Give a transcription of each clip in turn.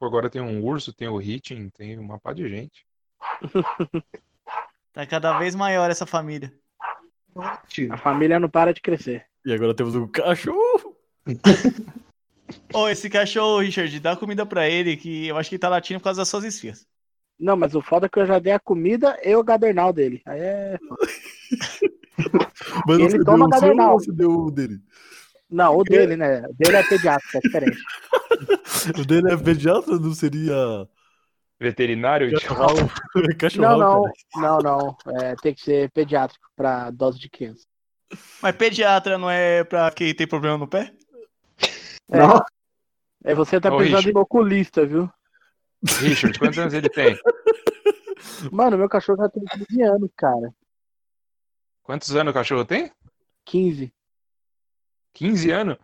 Agora tem um urso, tem o Hitting, tem uma pá de gente. Tá cada vez maior essa família. A família não para de crescer. E agora temos um cachorro. Ô, esse cachorro, Richard, dá comida pra ele, que eu acho que ele tá latindo por causa das suas esfias. Não, mas o foda é que eu já dei a comida e o gadernal dele. Aí é. Mas Ele toma deu o gadernal. você deu o dele? Não, o dele, né? O dele é pediátrico, é diferente. O dele é pediatra, não seria Veterinário? cachorral? Não, Cachorral, não, cara. não, não. É, tem que ser pediátrico pra dose de criança. Mas pediatra não é pra quem tem problema no pé? É. Não, É, você tá Ô, precisando Richard. de um oculista, viu? Richard, quantos anos ele tem? Mano, meu cachorro já tem 15 anos, cara. Quantos anos o cachorro tem? 15. 15 anos?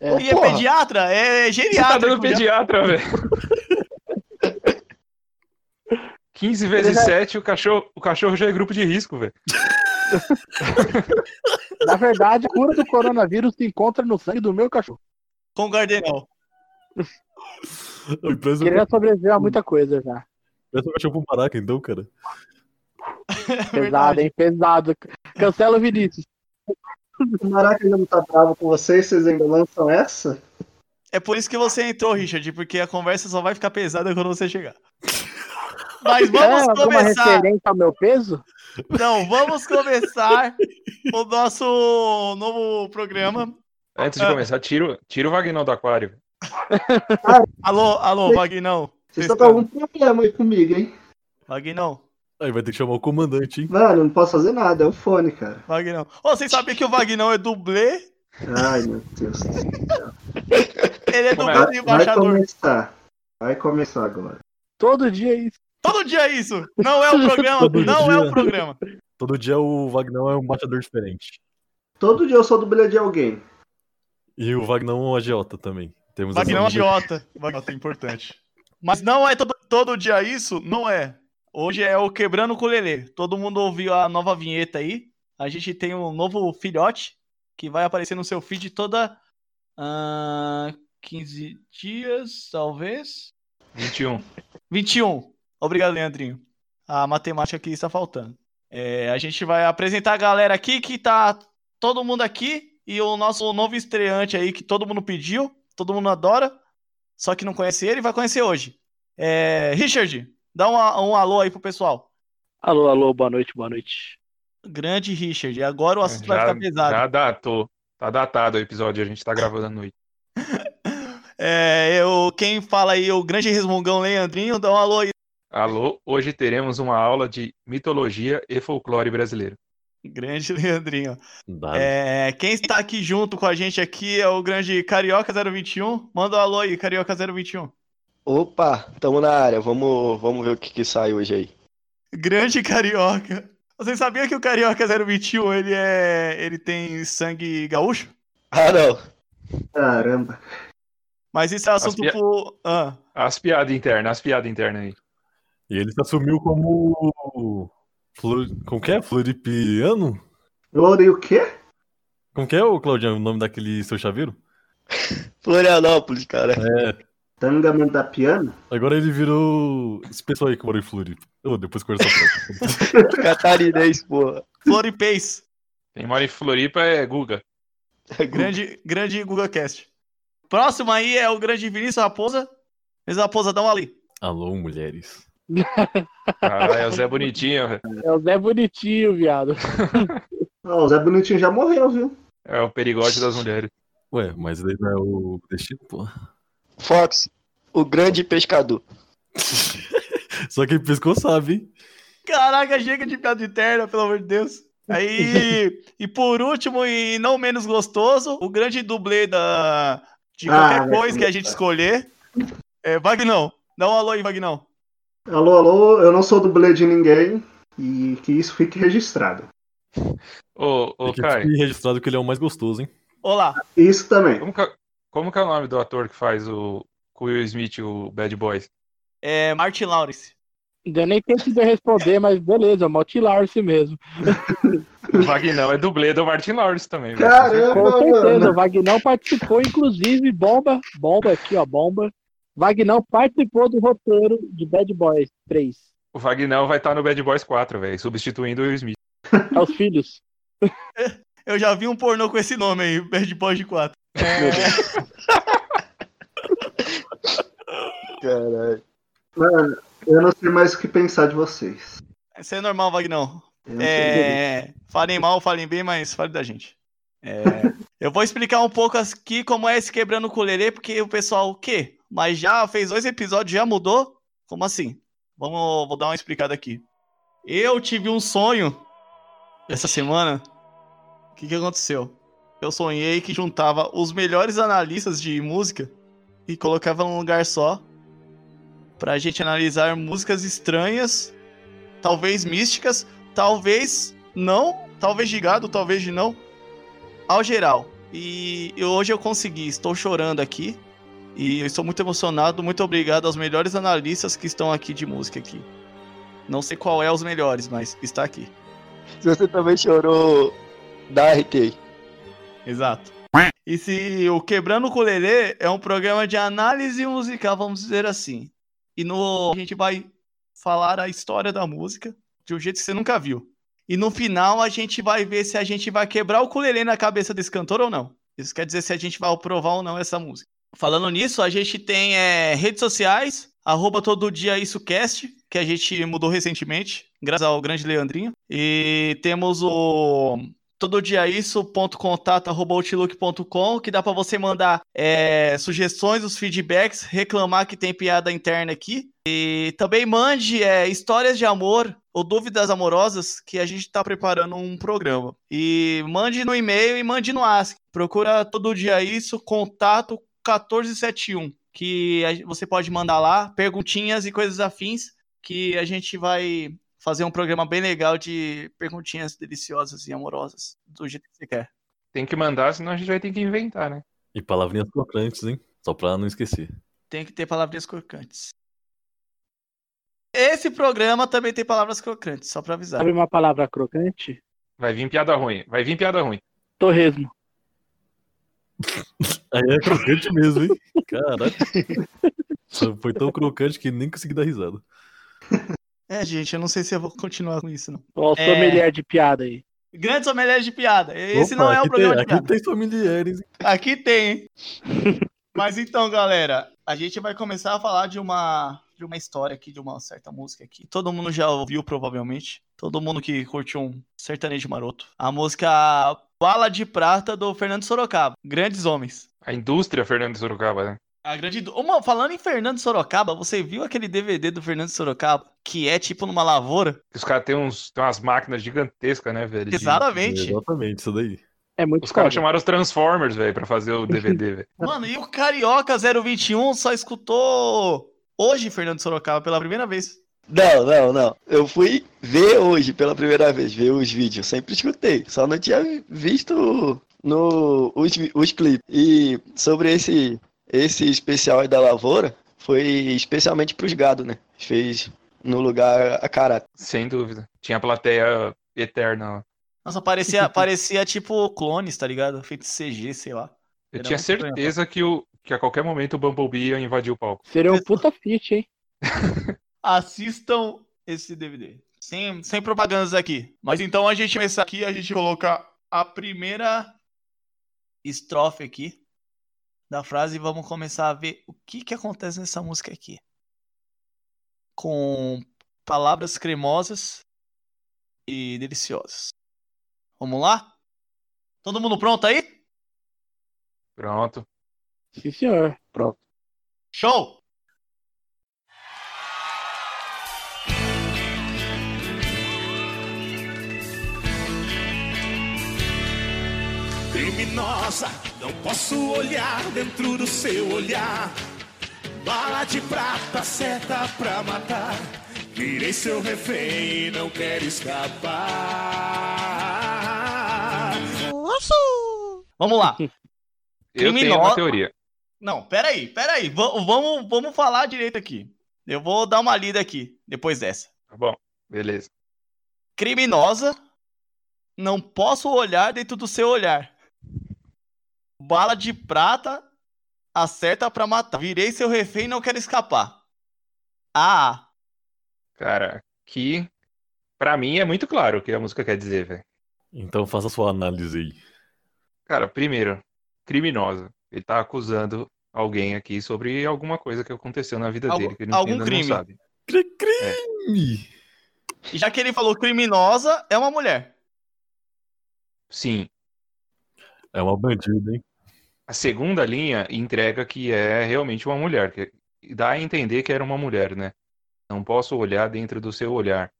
É. E é porra. pediatra? É Você tá geriatra. dando pediatra, velho. 15 vezes já- 7, o cachorro, o cachorro já é grupo de risco, velho. Na verdade, a cura do coronavírus se encontra no sangue do meu cachorro. Com gardenal. A empresa Ele já sobreviveu a muita coisa já. Parece um cachorro pro maraca, então, cara. Pesado, hein? Pesado. Cancela o Vinícius. O Maraca ainda não tá bravo com vocês, vocês ainda lançam essa? É por isso que você entrou, Richard, porque a conversa só vai ficar pesada quando você chegar. Mas vamos é, alguma começar. referência ao meu peso? Não, vamos começar o nosso novo programa. Antes de Ah. começar, tira, o- tira o Vagnão do aquário. Alô, alô, Vagnão. Vocês estão com algum problema aí comigo, hein? Vagnão, Aí vai ter que chamar o comandante, hein? Mano, eu não posso fazer nada, é o fone, cara. Vagnão. Ô, vocês sabem que o Vagnão é dublê? Ai, meu Deus. do céu. Ele é é? dublê do Vai embaixador. começar. Vai começar agora. Todo dia é isso. Todo dia é isso. Não é o programa. Todo não é dia. o programa. Todo dia o Vagnão é um embaixador diferente. Todo dia eu sou dublê de alguém. E o Vagnão é um agiota também. Temos Vagnão é dúvida. idiota. Vagnão é importante. Mas não é todo, todo dia isso? Não é. Hoje é o Quebrando com o Lelê. Todo mundo ouviu a nova vinheta aí. A gente tem um novo filhote que vai aparecer no seu feed toda ah, 15 dias, talvez. 21. 21. Obrigado, Leandrinho. A matemática aqui está faltando. É, a gente vai apresentar a galera aqui que tá todo mundo aqui e o nosso novo estreante aí que todo mundo pediu, todo mundo adora, só que não conhece ele, vai conhecer hoje. É, Richard, dá um, um alô aí pro pessoal. Alô, alô, boa noite, boa noite. Grande Richard, agora o assunto vai Já, ficar pesado. já datou. Tá datado o episódio, a gente tá gravando à noite. É, eu, quem fala aí, o grande resmungão Leandrinho, dá um alô aí. Alô, hoje teremos uma aula de mitologia e folclore brasileiro. Grande Leandrinho. É, quem está aqui junto com a gente aqui é o grande Carioca 021. Manda um alô aí, Carioca 021. Opa, tamo na área. Vamos, vamos ver o que, que sai hoje aí. Grande Carioca. Você sabia que o Carioca 021 ele é, ele tem sangue gaúcho? Ah, não. Caramba. Mas isso é assunto pia- pro. Ah, As piadas internas, as piadas internas aí. E ele se assumiu como. Flor... Como que é? Floripiano? Eu orei o quê? Como que é, o Claudião, o nome daquele seu chaveiro? Florianópolis, cara. É. Tangamento da piano? Agora ele virou. Esse pessoal aí que mora em Floripa. Eu depois conversa pra Catarinense, porra. Floripês. Quem mora em Floripa é Guga. Grande, grande GugaCast. Próximo aí é o grande Vinícius Raposa. Vinícius Raposa, dá um ali. Alô, mulheres. Caralho, é o Zé Bonitinho, velho. É o Zé Bonitinho, viado. Ó, o Zé Bonitinho já morreu, viu? É o perigote das mulheres. Ué, mas daí não é o destino, pô. Fox, o grande pescador. Só quem pescou sabe, hein? Caraca, chega de piada interna, pelo amor de Deus. Aí, e por último, e não menos gostoso, o grande dublê da, de Ah, qualquer vai coisa que a gente escolher. É, Vagnão. Dá um alô aí, Vagnão. Alô, alô, eu não sou dublê de ninguém e que isso fique registrado. Ô, ô Tem que Kai, ficar registrado que ele é o mais gostoso, hein? Olá. Isso também. como que, é- como que é o nome do ator que faz o com Will Smith, o Bad Boys? É Martin Lawrence. Ainda nem preciso responder, mas beleza, Martin Lawrence mesmo. o Vagnão é dublê do Martin Lawrence também. Caramba, Com certeza, o Vagnão participou, inclusive, bomba, bomba aqui, ó, bomba. Vagnão participou do roteiro de Bad Boys 3. O Vagnão vai estar tá no Bad Boys 4, velho, substituindo o Will Smith. É os filhos. Eu já vi um pornô com esse nome aí, Bad Boys 4. Caralho. Mano, eu não sei mais o que pensar de vocês. Isso é normal, Vagnão. É... Falem mal, falem bem, mas falem da gente. É... eu vou explicar um pouco aqui como é esse quebrando o colherê, porque o pessoal, o quê? Mas já fez dois episódios, já mudou? Como assim? Vamos, vou dar uma explicada aqui. Eu tive um sonho essa semana. O que, que aconteceu? Eu sonhei que juntava os melhores analistas de música e colocava num lugar só pra gente analisar músicas estranhas, talvez místicas, talvez não, talvez de gado, talvez de não, ao geral. E hoje eu consegui, estou chorando aqui e eu estou muito emocionado. Muito obrigado aos melhores analistas que estão aqui de música aqui. Não sei qual é os melhores, mas está aqui. Se você também chorou, dá RT. Exato. E se o Quebrando o Colherê é um programa de análise musical, vamos dizer assim. E no a gente vai falar a história da música de um jeito que você nunca viu. E no final a gente vai ver se a gente vai quebrar o colherê na cabeça desse cantor ou não. Isso quer dizer se a gente vai aprovar ou não essa música. Falando nisso, a gente tem é, redes sociais, arroba todo dia que a gente mudou recentemente, graças ao grande Leandrinho. E temos o todo dia isso.contato.outlook.com, que dá pra você mandar é, sugestões, os feedbacks, reclamar que tem piada interna aqui. E também mande é, histórias de amor ou dúvidas amorosas, que a gente tá preparando um programa. E mande no e-mail e mande no Ask. Procura todo dia isso, contato 1471, que você pode mandar lá perguntinhas e coisas afins, que a gente vai fazer um programa bem legal de perguntinhas deliciosas e amorosas, do jeito que você quer. Tem que mandar, senão a gente vai ter que inventar, né? E palavrinhas crocantes, hein? Só pra não esquecer. Tem que ter palavrinhas crocantes. Esse programa também tem palavras crocantes, só pra avisar. Sabe uma palavra crocante? Vai vir piada ruim. Vai vir piada ruim. Torresmo. Aí é crocante mesmo, hein? Caralho. Foi tão crocante que nem consegui dar risada. É, gente, eu não sei se eu vou continuar com isso, não. Ó, o É. sommelier de piada aí. Grandes sommeliers de piada. Esse Opa, não é o aqui programa tem, de Aqui piada. tem familiares, hein? Aqui tem, hein? Mas então, galera, a gente vai começar a falar de uma de uma história aqui, de uma certa música aqui. Todo mundo já ouviu, provavelmente. Todo mundo que curtiu um sertanejo maroto. A música Bala de Prata do Fernando Sorocaba. Grandes homens. A indústria Fernando Sorocaba, né? A grande. Uma, falando em Fernando Sorocaba, você viu aquele DVD do Fernando Sorocaba? Que é tipo numa lavoura? Os caras têm, uns, têm umas máquinas gigantescas, né, velho? de- Exatamente. Exatamente, isso daí. É muito Os caras chamaram os Transformers, velho, pra fazer o DVD, velho. Mano, e o Carioca 021 só escutou hoje Fernando Sorocaba pela primeira vez. Não, não, não. Eu fui ver hoje pela primeira vez, ver os vídeos. Sempre escutei. Só não tinha visto no, os, os clipes. E sobre esse, esse especial aí da lavoura, foi especialmente pros gados, né? Fez no lugar a caráter. Sem dúvida. Tinha plateia eterna. lá. Nossa, parecia, parecia tipo clones, tá ligado? Feito CG, sei lá. Eu Era tinha estranho. certeza que, o, que a qualquer momento o Bumblebee ia invadir o palco. Seria um puta feat, hein? Assistam esse DVD. Sem, sem propagandas aqui. Mas então a gente começar aqui, a gente colocar a primeira estrofe aqui da frase e vamos começar a ver o que que acontece nessa música aqui. Com palavras cremosas e deliciosas. Vamos lá? Todo mundo pronto aí? Pronto. Sim, senhor. Pronto. Show! Criminosa, não posso olhar dentro do seu olhar. Bala de prata, seta pra matar. Virei seu refém, não quero escapar. Vamos lá. Eu tenho Criminosa- uma teoria. Não, peraí, peraí. Va- Vamos, vamos falar direito aqui. Eu vou dar uma lida aqui, depois dessa. Tá bom, beleza. Criminosa, não posso olhar dentro do seu olhar. Bala de prata, acerta pra matar. Virei seu refém e não quero escapar. Ah, Cara, que pra mim é muito claro o que a música quer dizer, velho. Então faça sua análise aí. Cara, primeiro, criminosa. Ele tá acusando alguém aqui sobre alguma coisa que aconteceu na vida Algum- dele, que ele algum ainda crime. não sabe. Cri- Crime! e já que ele falou criminosa, é uma mulher. Sim. É uma bandida, hein? A segunda linha entrega que é realmente uma mulher, que dá a entender que era uma mulher, né? Não posso olhar dentro do seu olhar.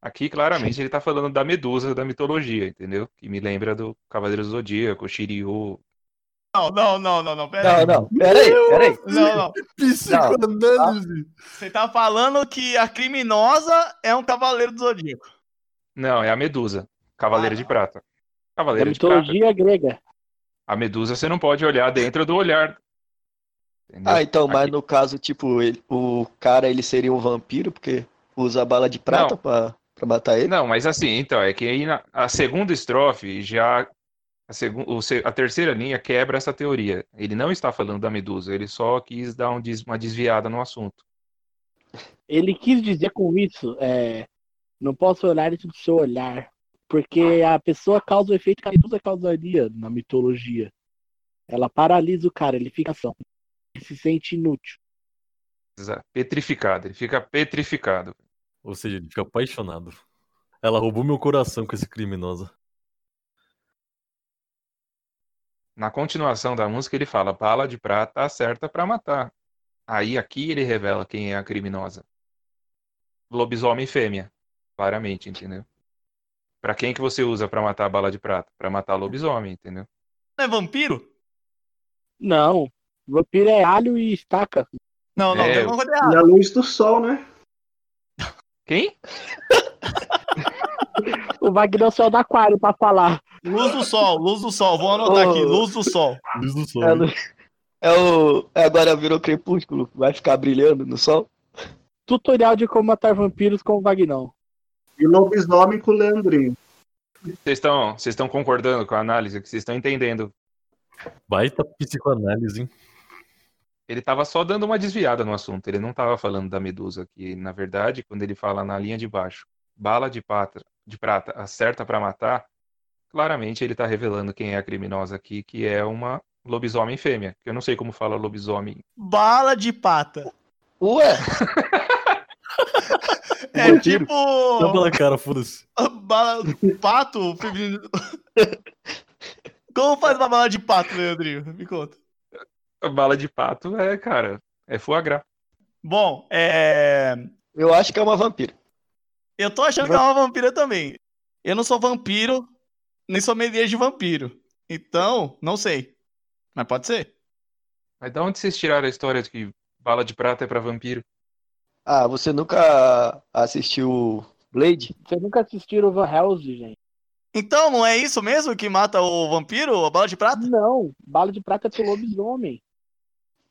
Aqui, claramente, ele tá falando da Medusa da mitologia, entendeu? Que me lembra do Cavaleiro do Zodíaco, Shiryu. Não, não, não, não, não, pera aí. Não, não, peraí, peraí. Não, não. Você tá falando que a criminosa é um cavaleiro do zodíaco. Não, é a Medusa, Cavaleira Ah, de. Prata. Da Cavaleira de Prata. mitologia grega. A Medusa você não pode olhar dentro do olhar. Entendeu? Ah, então, mas Aqui- no caso, tipo, ele- o cara ele seria um vampiro, porque usa bala de prata Não. pra, matar ele? Não, mas assim, então, é que aí na, a segunda estrofe já. A, segun, o se- a terceira linha quebra essa teoria. Ele não está falando da Medusa, ele só quis dar um des- uma desviada no assunto. Ele quis dizer com isso, é, não posso olhar isso do seu olhar, porque a pessoa causa o efeito que a Medusa causaria na mitologia. Ela paralisa o cara, ele fica ação. Ele se sente inútil. Petrificado, ele fica petrificado. Ou seja, ele fica apaixonado. Ela roubou meu coração com esse criminosa. Na continuação da música, ele fala: bala de prata acerta pra matar. Aí aqui ele revela quem é a criminosa. Lobisomem fêmea, claramente, entendeu? Pra quem que você usa pra matar a bala de prata? Pra matar lobisomem, entendeu? Não é vampiro? Não, vampiro é alho e estaca. Não, não, É, tem alguma coisa E a luz do sol, né? Quem? O Wagner saiu do aquário pra falar. Luz do sol, luz do sol. Vou anotar Ô. aqui, luz do sol. Luz do sol. É, no- é o. é agora virou crepúsculo, vai ficar brilhando no sol? Tutorial de como matar vampiros com o Vagnão. E lobisomem com o Leandrinho. Vocês estão vocês estão concordando com a análise? Que vocês estão entendendo? Baita psicoanálise, hein? Ele estava só dando uma desviada no assunto. Ele não estava falando da Medusa, que na verdade, quando ele fala na linha de baixo, bala de prata, de prata acerta pra matar, claramente ele tá revelando quem é a criminosa aqui, que é uma lobisomem fêmea. Que eu não sei como fala lobisomem. Bala de pata. Ué, É Vampiro? tipo. Dá pela cara, foda-se. Bala. Pato feminino. Como faz uma bala de pato, Leandrinho? Me conta. A bala de pato é, cara, é foie gras. Bom, é. eu acho que é uma vampira. Eu tô achando que é uma vampira também. Eu não sou vampiro, nem sou sommelier de vampiro. Então, não sei. Mas pode ser. Mas da onde vocês tiraram a história de que bala de prata é pra vampiro? Ah, você nunca assistiu Blade? Vocês nunca assistiram Van Helsing, gente? Então, não é isso mesmo que mata o vampiro, a bala de prata? Não, bala de prata é pro lobisomem.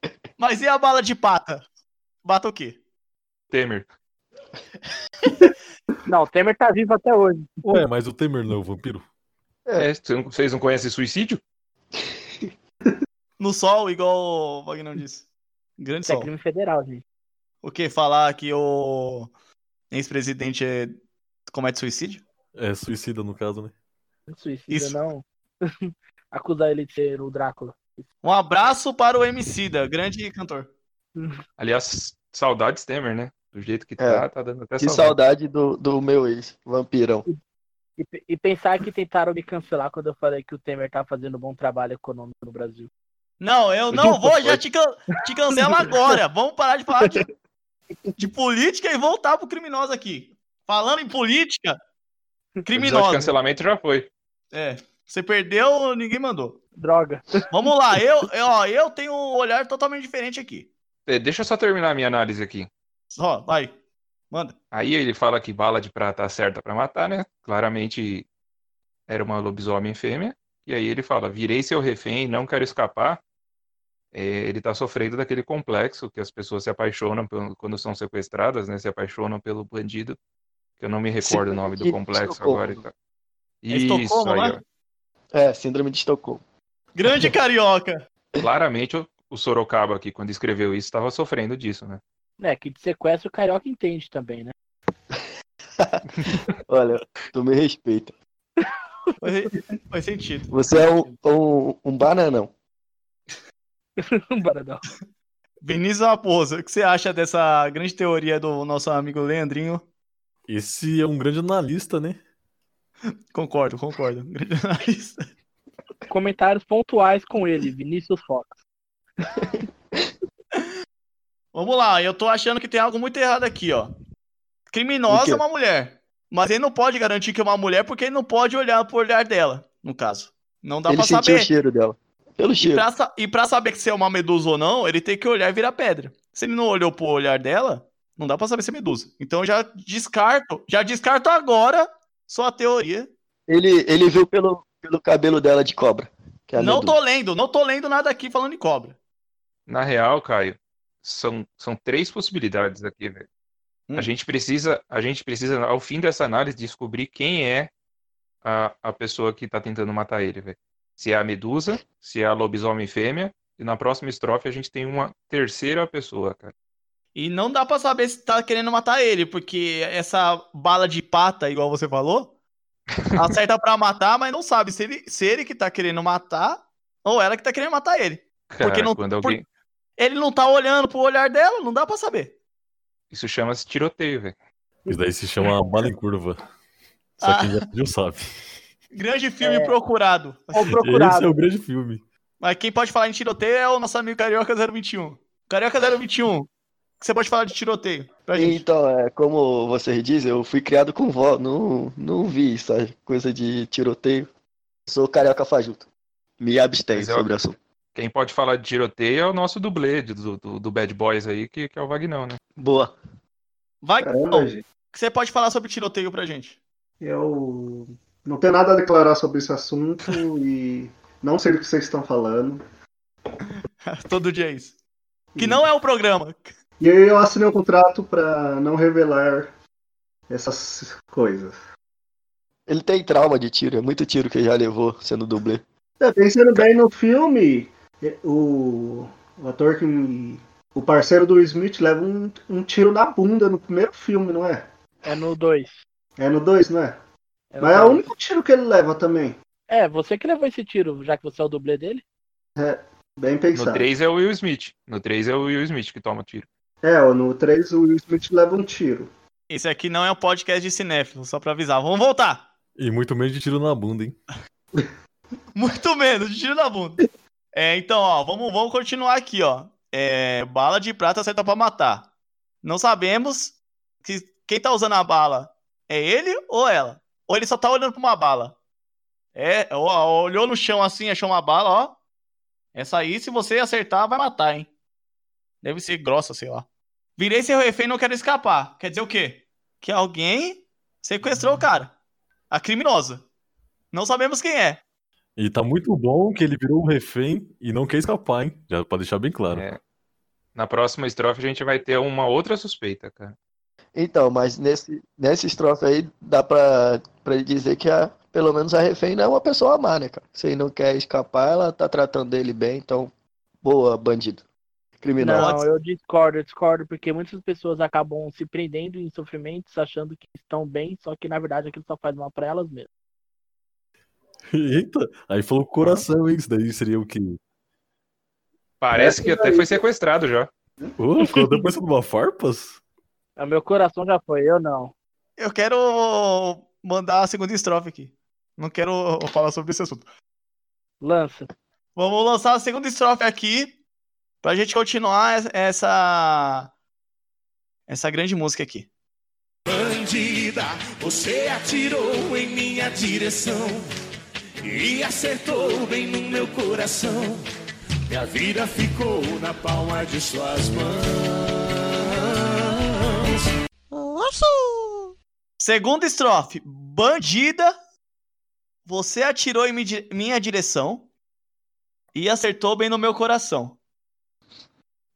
Mas e a bala de pata? Mata o quê? Temer. Não, o Temer tá vivo até hoje. Ué, mas o Temer não é o vampiro? É, vocês não- vocês não conhecem suicídio? No sol, igual o Wagner disse. Grande Isso é sol. crime federal, gente. O que? Falar que o ex-presidente é- comete suicídio? É suicida, no caso, né? Suicida Isso. não. Acusar ele de ser o Drácula. Um abraço para o Emicida, grande cantor. Aliás, saudades Temer, né? Do jeito que tá, tá dando até Que saudade. saudade do, do meu ex, vampirão. E, e pensar que tentaram me cancelar quando eu falei que o Temer tá fazendo um bom trabalho econômico no Brasil. Não, eu não vou, já te, can- te cancela agora. Vamos parar de falar de, de política e voltar pro criminoso aqui. Falando em política, O de criminosa. cancelamento já foi. É, você perdeu, ninguém mandou. Droga. Vamos lá, eu, eu, ó, eu tenho um olhar totalmente diferente aqui. É, Deixa eu só terminar a minha análise aqui. Ó, vai, manda. Aí ele fala que bala de prata acerta pra matar, né? Claramente era uma lobisomem fêmea. E aí ele fala: virei seu refém, não quero escapar. É, ele tá sofrendo daquele complexo que as pessoas se apaixonam pelo- quando são sequestradas, né? Se apaixonam pelo bandido. Que eu não me recordo o nome do complexo Estocolmo. agora. Então. É Estocolmo, aí, né? ó. É, síndrome de Estocolmo. Grande carioca. Claramente o, o Sorocaba aqui, quando escreveu isso, estava sofrendo disso, né? É, que de sequestro o carioca entende também, né? Olha, tu me respeita. Faz, faz sentido. Você é um, um, um bananão. Baradão. Vinícius Raposo, o que você acha dessa grande teoria do nosso amigo Leandrinho? Esse é um grande analista, né? Concordo, concordo. Grande analista. Comentários pontuais com ele, Vinícius Fox. Vamos lá, eu tô achando que tem algo muito errado aqui, ó. Criminosa é uma mulher. Mas ele não pode garantir que é uma mulher porque ele não pode olhar pro olhar dela, no caso. Não dá Ele pra sentiu saber. o cheiro dela. Pelo E cheiro. pra, e pra saber que se é uma medusa ou não, ele tem que olhar e virar pedra. Se ele não olhou pro olhar dela, não dá pra saber se é medusa. Então eu já descarto, já descarto agora sua teoria. Ele, ele viu pelo, pelo cabelo dela de cobra. Que é a não medusa. tô lendo, não tô lendo nada aqui falando de cobra. Na real, Caio, são, são três possibilidades aqui, velho. Hum. A gente precisa, a gente precisa, ao fim dessa análise, descobrir quem é a, a pessoa que tá tentando matar ele, velho. Se é a Medusa, se é a lobisomem fêmea, e na próxima estrofe a gente tem uma terceira pessoa, cara. E não dá pra saber se tá querendo matar ele, porque essa bala de pata, igual você falou, acerta pra matar, mas não sabe se ele, se ele que tá querendo matar ou ela que tá querendo matar ele. Cara, Porque não- quando por- alguém. Ele não tá olhando pro olhar dela, não dá pra saber. Isso chama-se tiroteio, velho. Isso daí se chama bala em curva. Só Ah. quem já viu sabe. Grande filme É. procurado. Ou Esse procurado. é o grande filme. Mas quem pode falar em tiroteio é o nosso amigo Carioca 021. Carioca 021, o que você pode falar de tiroteio pra gente? Então, é, como vocês dizem, eu fui criado com vó, não, não vi essa coisa de tiroteio. Sou carioca fajuto. Me abstenho Mas eu- sobre o assunto. Quem pode falar de tiroteio é o nosso dublê do, do, do Bad Boys aí, que, que é o Vagnão, né? Boa. Vai, Caramba, não. O que você pode falar sobre tiroteio pra gente? Eu não tenho nada a declarar sobre esse assunto e não sei do que vocês estão falando. Todo dia é isso. Que não é o programa. E aí eu assinei um contrato pra não revelar essas coisas. Ele tem trauma de tiro, é muito tiro que ele já levou sendo dublê. É, pensando bem no filme, é, o, o ator que. O parceiro do Smith leva um, um tiro na bunda no primeiro filme, não é? É no 2. É no 2, não é? É, no Mas é o único tiro que ele leva também. é, você que levou esse tiro, já que você é o dublê dele? Bem No pensado. 3 é o Will Smith. No 3 é o Will Smith que toma tiro. É, no 3 o Will Smith leva um tiro. Esse aqui não é um podcast de cinéfilo, só pra avisar. Vamos voltar. E muito menos de tiro na bunda, hein? Muito menos, de tiro na bunda. É, então, ó, vamos, vamos continuar aqui, ó. É, bala de prata acerta pra matar. Não sabemos que quem tá usando a bala é ele ou ela. Ou ele só tá olhando pra uma bala. É, ó, olhou no chão assim, achou uma bala, ó. Essa aí, se você acertar, vai matar, hein? Deve ser grossa, sei lá. Virei seu refém e não quero escapar. Quer dizer o quê? Que alguém sequestrou o cara. A criminosa. Não sabemos quem é. E tá muito bom que ele virou um refém e não quer escapar, hein? Já pra deixar bem claro. É. Na próxima estrofe a gente vai ter uma outra suspeita, cara. Então, mas nesse, nessa estrofe aí dá pra, pra ele dizer que a, pelo menos a refém não é uma pessoa má, né, cara? Se ele não quer escapar, ela tá tratando ele bem, então, boa, bandido. Criminal. Não, eu discordo, eu discordo, porque muitas pessoas acabam se prendendo em sofrimentos achando que estão bem, só que na verdade aquilo só faz mal pra elas mesmas. Eita, aí falou coração, hein? Isso daí seria o quê? Parece que até foi sequestrado já. Ô, ficou até parecendo uma farpas? O meu coração já foi, eu não. Eu quero mandar a segunda estrofe aqui. Não quero falar sobre esse assunto. Lança. Vamos lançar a segunda estrofe aqui pra gente continuar es- essa essa grande música aqui. Bandida, você atirou em minha direção e acertou bem no meu coração. Minha vida ficou na palma de suas mãos. Segunda estrofe. Bandida, você atirou em minha direção e acertou bem no meu coração.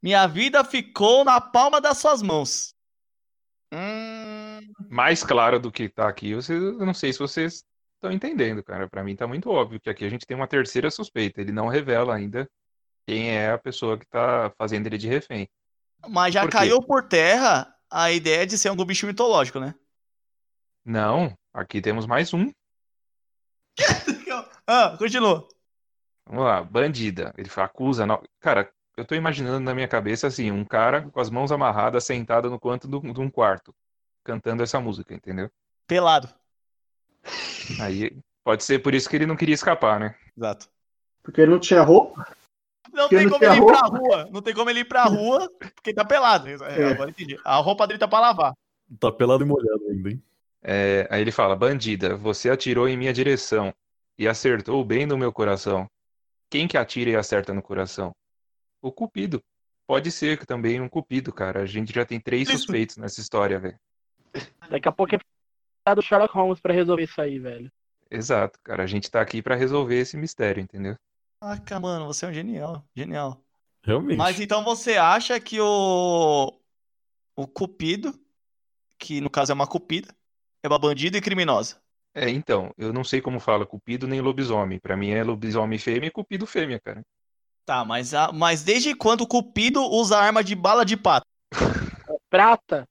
Minha vida ficou na palma das suas mãos. Hum, Mais claro do que tá aqui, vocês, eu não sei se vocês estão entendendo, cara. Pra mim tá muito óbvio que aqui a gente tem uma terceira suspeita. Ele não revela ainda quem é a pessoa que tá fazendo ele de refém. Mas já Por caiu por terra a ideia de ser algum bicho mitológico, né? Não, aqui temos mais um. Ah, continua. Vamos lá, bandida. Ele acusa. no- Cara, eu tô imaginando na minha cabeça assim, um cara com as mãos amarradas, sentado no canto do- de um quarto, cantando essa música, entendeu? Pelado. Aí pode ser por isso que ele não queria escapar, né? Exato. Porque ele não tinha roupa. Tem como ele ir pra roupa. rua. Não tem como ele ir pra rua porque tá pelado. É, É. Agora entendi. A roupa dele tá pra lavar. Tá pelado e molhado ainda, hein? É, aí ele fala, bandida, você atirou em minha direção e acertou bem no meu coração. Quem que atira e acerta no coração? O Cupido. Pode ser que também um Cupido, cara. A gente já tem três suspeitos nessa história, velho. Daqui a pouco é do Sherlock Holmes pra resolver isso aí, velho. Exato, cara. A gente tá aqui pra resolver esse mistério, entendeu? Caraca, mano, você é um genial. Genial. Realmente. Mas então você acha que o. O Cupido, que no caso é uma Cupida, é uma bandida e criminosa. É, então, eu não sei como fala Cupido nem lobisomem. Pra mim é lobisomem fêmea e Cupido fêmea, cara. Tá, mas, a... mas desde quando o Cupido usa arma de bala de pato? Prata?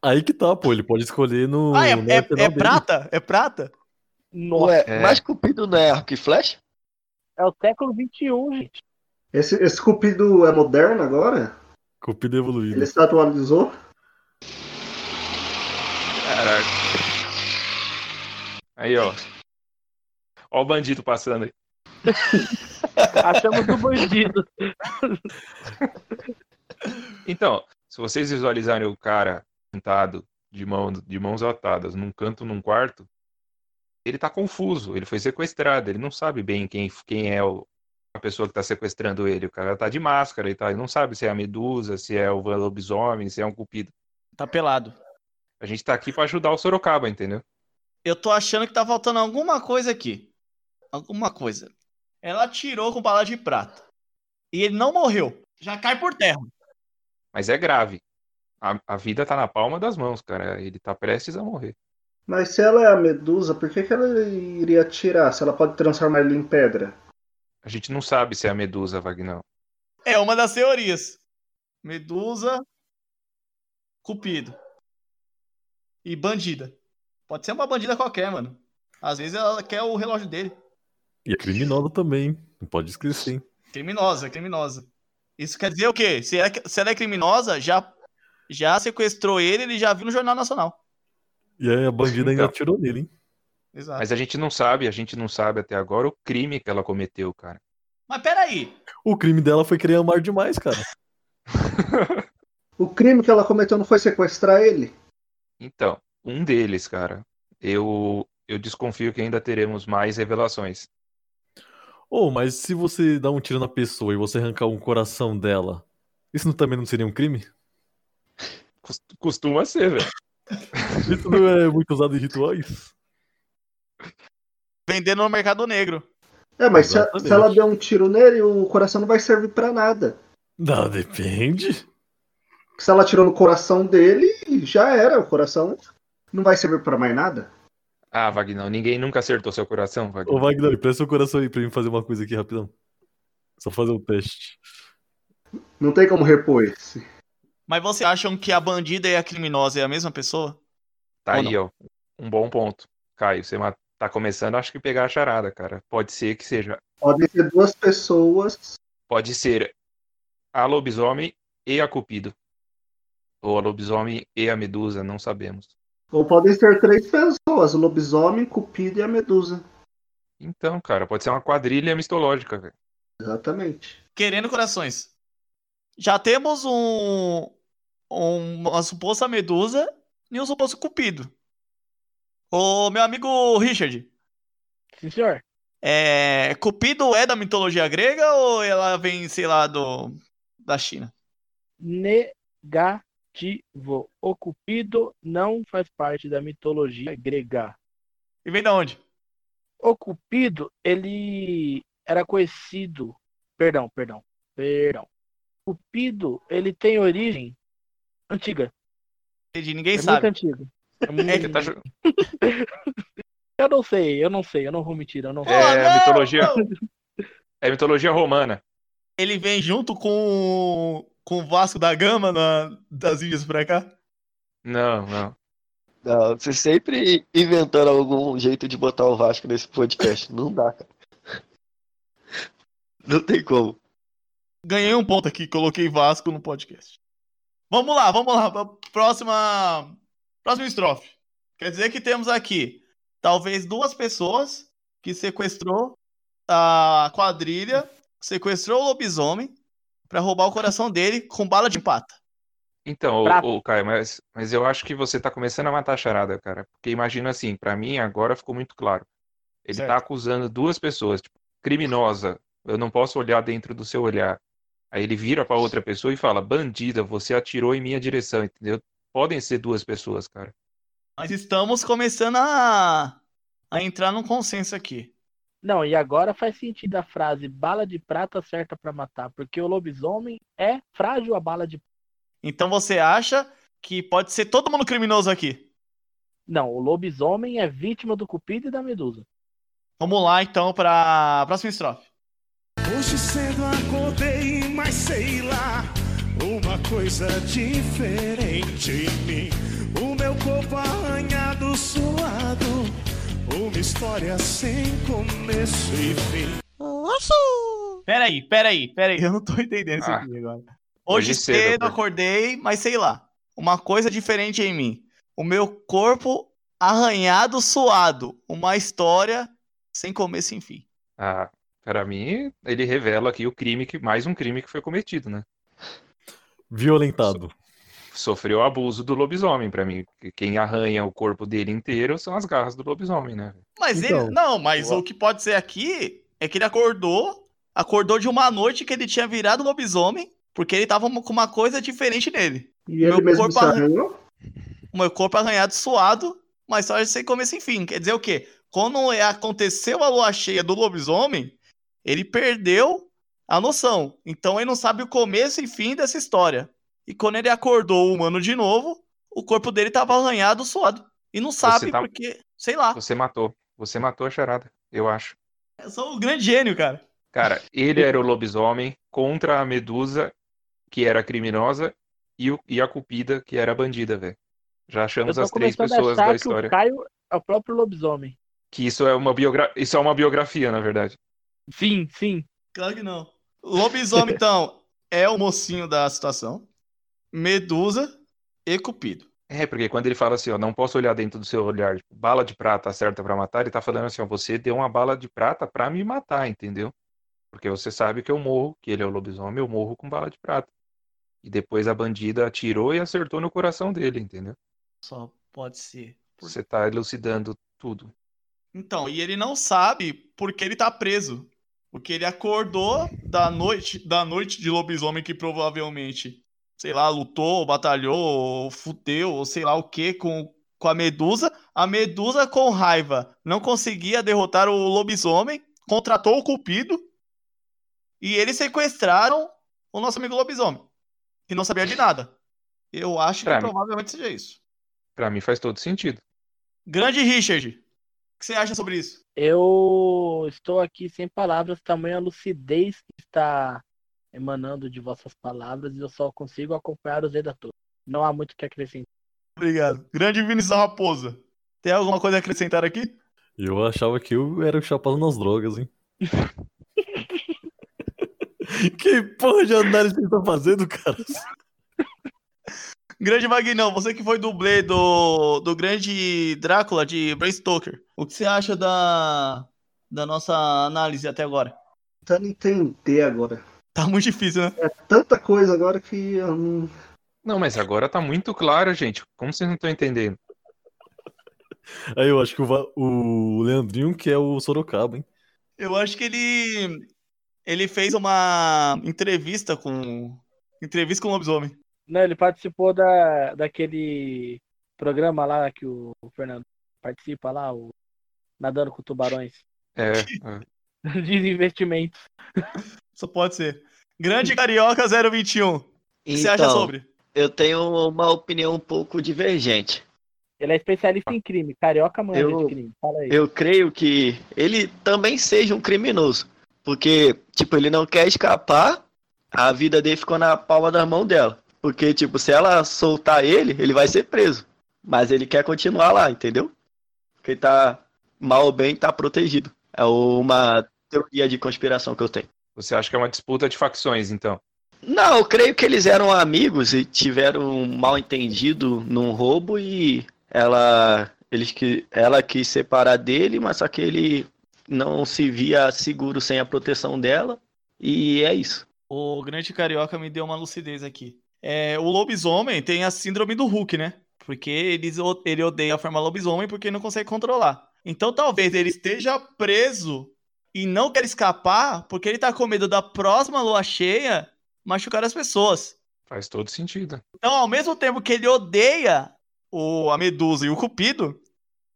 Aí que tá, pô. Ele pode escolher no. Ah, é, no é, é prata? É prata? Nossa, Ué, É. mas Cupido não é arco e flecha? É o século XXI, gente. Esse, esse Cupido é moderno agora? Cupido evoluído. Ele se atualizou? Caraca. Aí, ó. Ó o bandido passando aí. Achamos o bandido. Então, se vocês visualizarem o cara sentado de, mão, de mãos atadas num canto num quarto, ele tá confuso, ele foi sequestrado, ele não sabe bem quem, quem é o, a pessoa que tá sequestrando ele. O cara tá de máscara e tal, ele não sabe se é a medusa, se é o lobisomem, se é um cupido. Tá pelado. A gente tá aqui pra ajudar o Sorocaba, entendeu? Eu tô achando que tá faltando alguma coisa aqui. Alguma coisa. Ela tirou com bala de prata. E ele não morreu. Já cai por terra. Mas é grave. A, a vida tá na palma das mãos, cara. Ele tá prestes a morrer. Mas se ela é a medusa, por que, que ela iria atirar? Se ela pode transformar ele em pedra? A gente não sabe se é a medusa, Vagnão. É uma das teorias. Medusa, Cupido. E bandida. Pode ser uma bandida qualquer, mano. Às vezes ela quer o relógio dele. E é criminosa também, hein? Não pode esquecer, hein? Criminosa, criminosa. Isso quer dizer o quê? Se ela, se ela é criminosa, já, já sequestrou ele, ele já viu no Jornal Nacional. E aí a bandida ainda Então. atirou nele, hein? Exato. Mas a gente não sabe, a gente não sabe até agora o crime que ela cometeu, cara. Mas peraí. O crime dela foi querer amar demais, cara. O crime que ela cometeu não foi sequestrar ele? Então, um deles, cara. Eu, eu desconfio que ainda teremos mais revelações. Ô, mas se você dá um tiro na pessoa e você arrancar um coração dela, isso não- também não seria um crime? Cos- Costuma ser, velho. Isso não é muito usado em rituais? Vendendo no mercado negro. É, mas se, Exatamente. se ela der um tiro nele, o coração não vai servir pra nada. Não, depende. Se ela atirou no coração dele, já era. O coração não vai servir pra mais nada. Ah, Vagnão, ninguém nunca acertou seu coração, Ô, Vagnão. Wagner, presta seu coração aí pra mim fazer uma coisa aqui rapidão. Só fazer um teste. Não tem como repor esse. Mas vocês acham que a bandida e a criminosa é a mesma pessoa? Tá Ou aí, ó. Um bom ponto. Caio, você tá começando, acho que pegar a charada, cara. Pode ser que seja. Podem ser duas pessoas. Pode ser a lobisomem e a Cupido. Ou a lobisomem e a medusa, não sabemos. Ou podem ser três pessoas: o lobisomem, Cupido e a medusa. Então, cara, pode ser uma quadrilha mistológica, velho. Exatamente. Querendo corações. Já temos um- uma suposta medusa e um suposto cupido. Ô, meu amigo Richard, Sim, senhor. é, Cupido é da mitologia grega ou ela vem, sei lá, do, da China? Negativo. O Cupido não faz parte da mitologia grega. E vem da onde? O Cupido, ele era conhecido. Perdão, perdão, perdão. Cupido, ele tem origem antiga. Entendi, ninguém É muito sabe. antigo. É muito... É tá jo- Eu não sei, eu não sei, eu não vou mentir, eu não É, não, mitologia. não. É mitologia romana. ele vem junto com, com o Vasco da Gama na, das ilhas pra cá? Não, não. Não, você sempre inventando algum jeito de botar o Vasco nesse podcast. Não dá, cara. Não tem como. Ganhei um ponto aqui, coloquei Vasco no podcast. Vamos lá, vamos lá. Próxima. Próxima estrofe. Quer dizer que temos aqui talvez duas pessoas que sequestrou a quadrilha, sequestrou o lobisomem pra roubar o coração dele com bala de pata. Então, ô, Caio, mas, mas eu acho que você tá começando a matar a charada, cara. Porque imagina assim, pra mim agora ficou muito claro. Ele Certo. tá acusando duas pessoas, tipo, criminosa, eu não posso olhar dentro do seu olhar. Aí ele vira pra outra pessoa e fala, bandida, você atirou em minha direção, entendeu? Podem ser duas pessoas, cara. Mas estamos começando a, a entrar num consenso aqui. Não, e agora faz sentido a frase bala de prata certa pra matar, porque o lobisomem é frágil a bala de Então você acha que pode ser todo mundo criminoso aqui? Não, o lobisomem é vítima do cupido e da medusa. Vamos lá então pra próxima estrofe. Hoje cedo acordei, mas sei lá, uma coisa diferente em mim. O meu corpo arranhado, suado, uma história sem começo e fim. Peraí, peraí, peraí, eu não tô entendendo isso Ah, aqui agora. Hoje, hoje cedo, cedo acordei, mas sei lá, uma coisa diferente em mim. O meu corpo arranhado, suado, uma história sem começo e fim. Ah, para mim, ele revela aqui o crime que mais um crime que foi cometido, né? Violentado. Sofreu abuso do lobisomem pra mim. Quem arranha o corpo dele inteiro são as garras do lobisomem, né? Mas Então, ele. Não, mas o que pode ser aqui é que ele acordou. Acordou de uma noite que ele tinha virado lobisomem. Porque ele tava com uma coisa diferente nele. E ele Meu mesmo corpo arranhou? O meu corpo arranhado, suado, uma história sem começo e fim. Quer dizer o quê? Quando é- aconteceu a lua cheia do lobisomem, ele perdeu a noção. Então ele não sabe o começo e fim dessa história. E quando ele acordou humano de novo, o corpo dele tava arranhado, suado. E não sabe tá- porque, sei lá. Você matou. Você matou a charada, eu acho. Eu sou um grande gênio, cara. Cara, ele era o lobisomem contra a Medusa, que era criminosa, e, o- e a Cupida, que era bandida, velho. Já achamos as três pessoas achar da que história. o Caio é o próprio lobisomem. Que isso é uma biogra... isso é uma biografia, na verdade. Sim, sim. Claro que não. Lobisomem, então, é o mocinho da situação. Medusa e Cupido. É, porque quando ele fala assim, ó, não posso olhar dentro do seu olhar, tipo, bala de prata certa pra matar, ele tá falando assim, ó, você deu uma bala de prata pra me matar, entendeu? Porque você sabe que eu morro, que ele é o lobisomem, eu morro com bala de prata. E depois a bandida atirou e acertou no coração dele, entendeu? Só pode ser. Você tá elucidando tudo. Então, e ele não sabe porque ele tá preso. Porque ele acordou da noite, da noite de lobisomem que provavelmente, sei lá, lutou, batalhou, ou fudeu, ou sei lá o que com, com a Medusa. A Medusa, com raiva, não conseguia derrotar o lobisomem, contratou o Cupido e eles sequestraram o nosso amigo lobisomem, que não sabia de nada. Eu acho que Pra mim. provavelmente seja isso. Pra mim faz todo sentido. Grande Richard, que você acha sobre isso? Eu estou aqui sem palavras, tamanha lucidez que está emanando de vossas palavras e eu só consigo acompanhar os redatores. Não há muito o que acrescentar. Obrigado. Grande Vinícius Raposa. Tem alguma coisa a acrescentar aqui? Eu achava que eu era o chapado nas drogas, hein? que porra de análise você tá fazendo, cara? Grande Magnão, você que foi dublê do, do grande Drácula de Bram Stoker. O que você acha da, da nossa análise até agora? Tentando entender agora. Tá muito difícil, né? É tanta coisa agora que eu não. Não, mas agora tá muito claro, gente. Como vocês não estão entendendo? Aí eu acho que o, o Leandrinho que é o Sorocaba, hein? Eu acho que ele ele fez uma entrevista com entrevista com o lobisomem. Não, ele participou da, daquele programa lá que o Fernando participa lá, o Nadando com Tubarões. É, é. Desinvestimentos. Só pode ser. Grande Carioca 021. O que você acha Então, sobre? eu tenho uma opinião um pouco divergente. Ele é especialista em crime. Carioca manja Eu- de crime. Fala aí. Eu creio que ele também seja um criminoso. Porque, tipo, ele não quer escapar a vida dele ficou na palma da mão dela. Porque, tipo, se ela soltar ele, ele vai ser preso. Mas ele quer continuar lá, entendeu? Porque tá mal ou bem, tá protegido. É uma teoria de conspiração que eu tenho. Você acha que é uma disputa de facções, então? Não, eu creio que eles eram amigos e tiveram um mal entendido num roubo e ela, eles que, ela quis separar dele, mas só que ele não se via seguro sem a proteção dela. E é isso. O grande carioca me deu uma lucidez aqui. É, o lobisomem tem a síndrome do Hulk, né? Porque eles, ele odeia a forma lobisomem porque não consegue controlar. Então talvez ele esteja preso e não quer escapar porque ele tá com medo da próxima lua cheia machucar as pessoas. Faz todo sentido. Então, ao mesmo tempo que ele odeia o, a Medusa e o Cupido,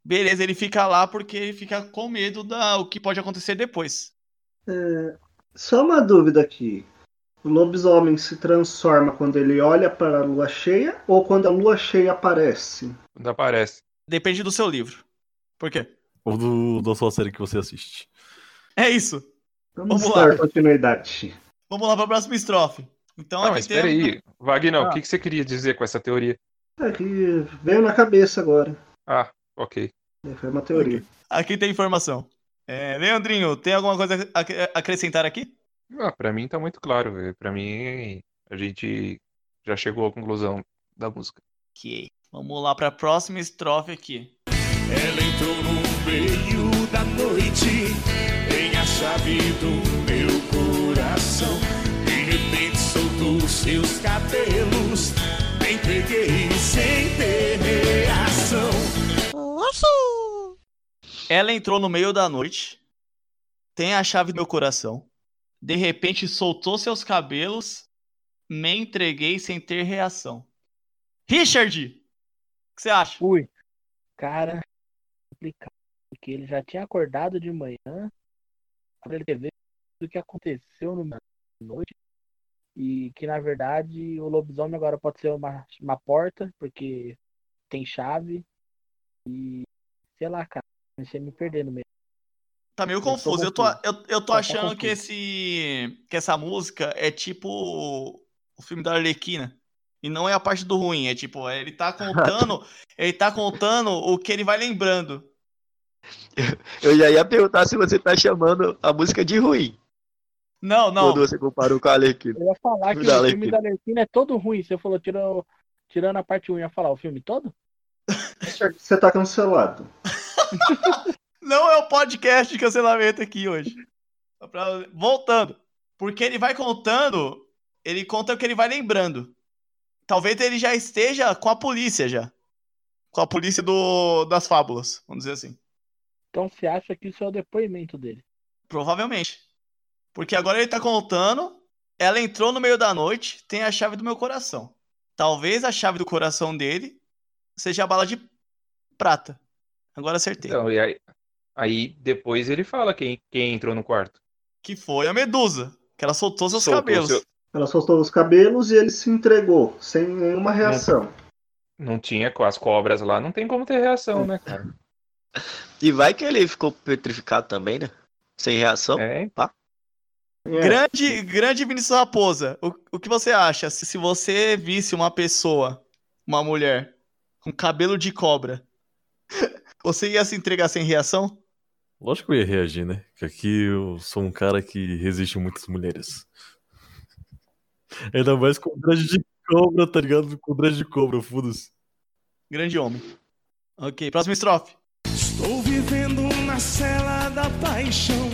beleza, ele fica lá porque ele fica com medo da o que pode acontecer depois. É, só uma dúvida aqui. O lobisomem se transforma quando ele olha para a lua cheia ou quando a lua cheia aparece? Quando aparece. Depende do seu livro. Por quê? Ou do, da sua série que você assiste. É isso. Vamos, Vamos dar lá. continuidade. Vamos lá para a próxima estrofe. Então, Não, aqui mas tem- espera aí. Wagner, Ah. o que, que você queria dizer com essa teoria? É que veio na cabeça agora. Ah, ok. É, Foi uma teoria. Aqui tem informação. É, Leandrinho, tem alguma coisa a ac- acrescentar aqui? Ah, pra mim tá muito claro. velho. Pra mim, a gente já chegou à conclusão da música. Ok. Vamos lá para a próxima estrofe aqui. Ela entrou no meio da noite, tem a chave do meu coração. De repente soltou seus cabelos, me entreguei sem ter reação. Ela entrou no meio da noite, tem a chave do meu coração. De repente soltou seus cabelos, me entreguei sem ter reação. Richard, o que você acha? Ui, cara, complicado. Porque ele já tinha acordado de manhã, pra ele visto o que aconteceu no noite. E que na verdade o lobisomem agora pode ser uma, uma porta, porque tem chave. E sei lá, cara, comecei a me perder no meio. Tá meio Eu tô confuso. Eu tô, eu, eu tô Tá- tá achando que confuso. esse que essa música é tipo o filme da Arlequina. E não é a parte do ruim, é tipo, ele tá contando, ele tá contando o que ele vai lembrando. Eu já ia perguntar se você tá chamando a música de ruim. Não, não. Quando você comparou com a Arlequina. Eu ia falar que Da o filme Arlequina. da Arlequina é todo ruim. Você falou, tirando, tirando a parte ruim, ia falar o filme todo? Você tá cancelado. Não é o podcast de cancelamento aqui hoje. Voltando. Porque ele vai contando, ele conta o que ele vai lembrando. Talvez ele já esteja com a polícia já. Com a polícia do, das fábulas, vamos dizer assim. Então você acha que isso é o depoimento dele? Provavelmente. Porque agora ele tá contando, ela entrou no meio da noite, tem a chave do meu coração. Talvez a chave do coração dele seja a bala de prata. Agora acertei. Então, e aí, aí depois ele fala quem, quem entrou no quarto. Que foi a Medusa, que ela soltou seus Soltou cabelos. seu- Ela soltou os cabelos e ele se entregou, sem nenhuma reação. Não tinha com as cobras lá, não tem como ter reação, né, cara? E vai que ele ficou petrificado também, né? Sem reação. É, É, Grande, grande Vinícius Raposa, o, o que você acha se, se você visse uma pessoa, uma mulher, com cabelo de cobra, você ia se entregar sem reação? Lógico que eu ia reagir, né? Que aqui eu sou um cara que resiste a muitas mulheres. Ainda mais com dread de cobra, tá ligado? Com dread de cobra, foda-se. Grande homem. Ok, próxima estrofe. Estou vivendo na cela da paixão.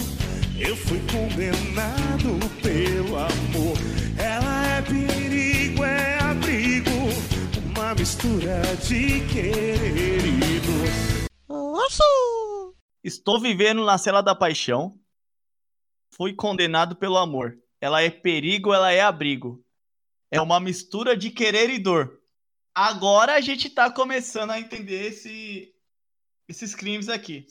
Eu fui condenado pelo amor. Ela é perigo, é abrigo. Uma mistura de e dor. Estou vivendo na cela da paixão. Fui condenado pelo amor. Ela é perigo, ela é abrigo. É uma mistura de querer e dor. Agora a gente tá começando a entender esse, esses crimes aqui.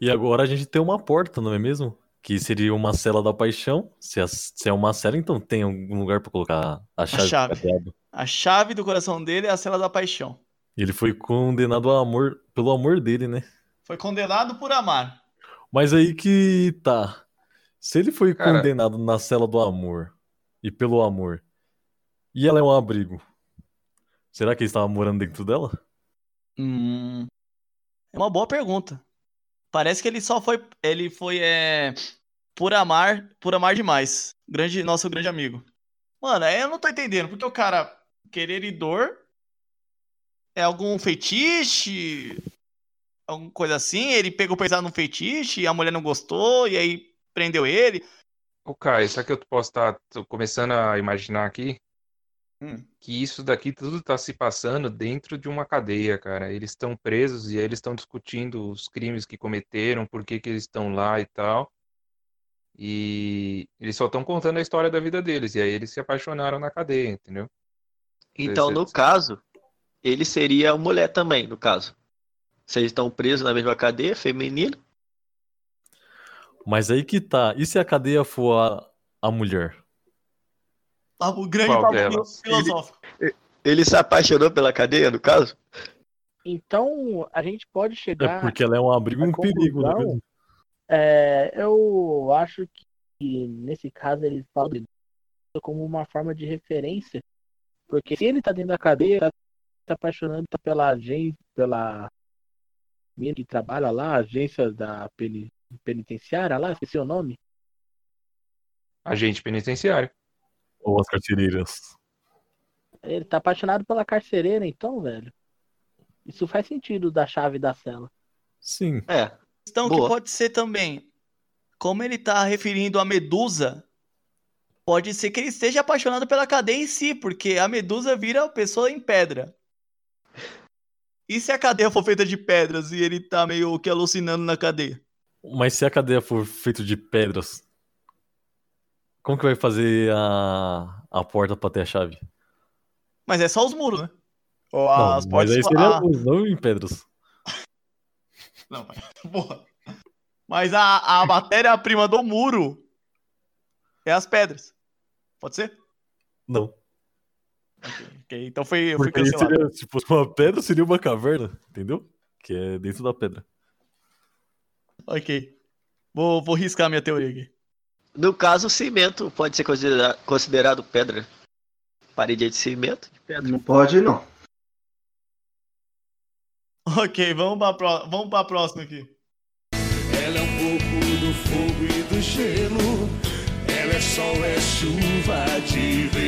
E agora a gente tem uma porta, não é mesmo? Que seria uma cela da paixão. Se é, uma cela, então tem algum lugar pra colocar a chave, chave. do cadeado. A chave do coração dele é a cela da paixão. Ele foi condenado ao amor, pelo amor dele, né? Foi condenado por amar. Mas aí que tá. Se ele foi Cara. condenado na cela do amor, e pelo amor. E ela é um abrigo. Será que ele estava morando dentro dela? Hum, é uma boa pergunta. Parece que ele só foi. Ele foi. É, por amar. Por amar demais. Grande, nosso grande amigo. Mano, eu não tô entendendo. Porque o cara. Quereridor. É algum fetiche? Alguma coisa assim? Ele pegou pesado no fetiche e a mulher não gostou. E aí prendeu ele. Ô, Caio, sabe que eu posso estar tô começando a imaginar aqui? Hum. Que isso daqui tudo tá se passando dentro de uma cadeia, cara. Eles estão presos e aí eles estão discutindo os crimes que cometeram, por que que eles estão lá e tal. E eles só estão contando a história da vida deles. E aí eles se apaixonaram na cadeia, entendeu? Então, no caso, ele seria mulher também, no caso. Eles estão presos na mesma cadeia, feminino. Mas aí que tá. E se a cadeia for a, a mulher? Ah, O grande Qual papo delas? filosófico. Ele se apaixonou pela cadeia, no caso? Então, a gente pode É chegar. porque ela é um abrigo e a um perigo, né? É, eu acho que nesse caso eles falam de como uma forma de referência. Porque se ele tá dentro da cadeia, tá se apaixonando pela agência, pela menina que trabalha lá, a agência da peni- penitenciária lá, esqueci o nome. Agente penitenciário. Ou as carcereiras. Ele tá apaixonado pela carcereira, então, velho. Isso faz sentido da chave da cela. Sim. É. questão que Boa. pode ser também, como ele tá referindo a Medusa, pode ser que ele esteja apaixonado pela cadeia em si, porque a Medusa vira uma pessoa em pedra. E se a cadeia for feita de pedras e ele tá meio que alucinando na cadeia? Mas se a cadeia for feita de pedras, como que vai fazer a, a porta pra ter a chave? Mas é só os muros, né? Ou Não, as mas portas. aí seria ah, luz, não em pedras. Não, mas, porra. Mas a, a matéria-prima do muro é as pedras. Pode ser? Não. Ok, então foi, eu fui Porque aí cancelado. seria, se fosse uma pedra, seria uma caverna, entendeu? Que é dentro da pedra. Ok. Vou, vou riscar minha teoria aqui. No caso, o cimento pode ser considera- considerado pedra. Parede de cimento de pedra. Não pode, não. Ok, vamos pra, pró- vamos pra próxima aqui. Ela é um pouco do fogo e do gelo. Ela é sol, é chuva de verão.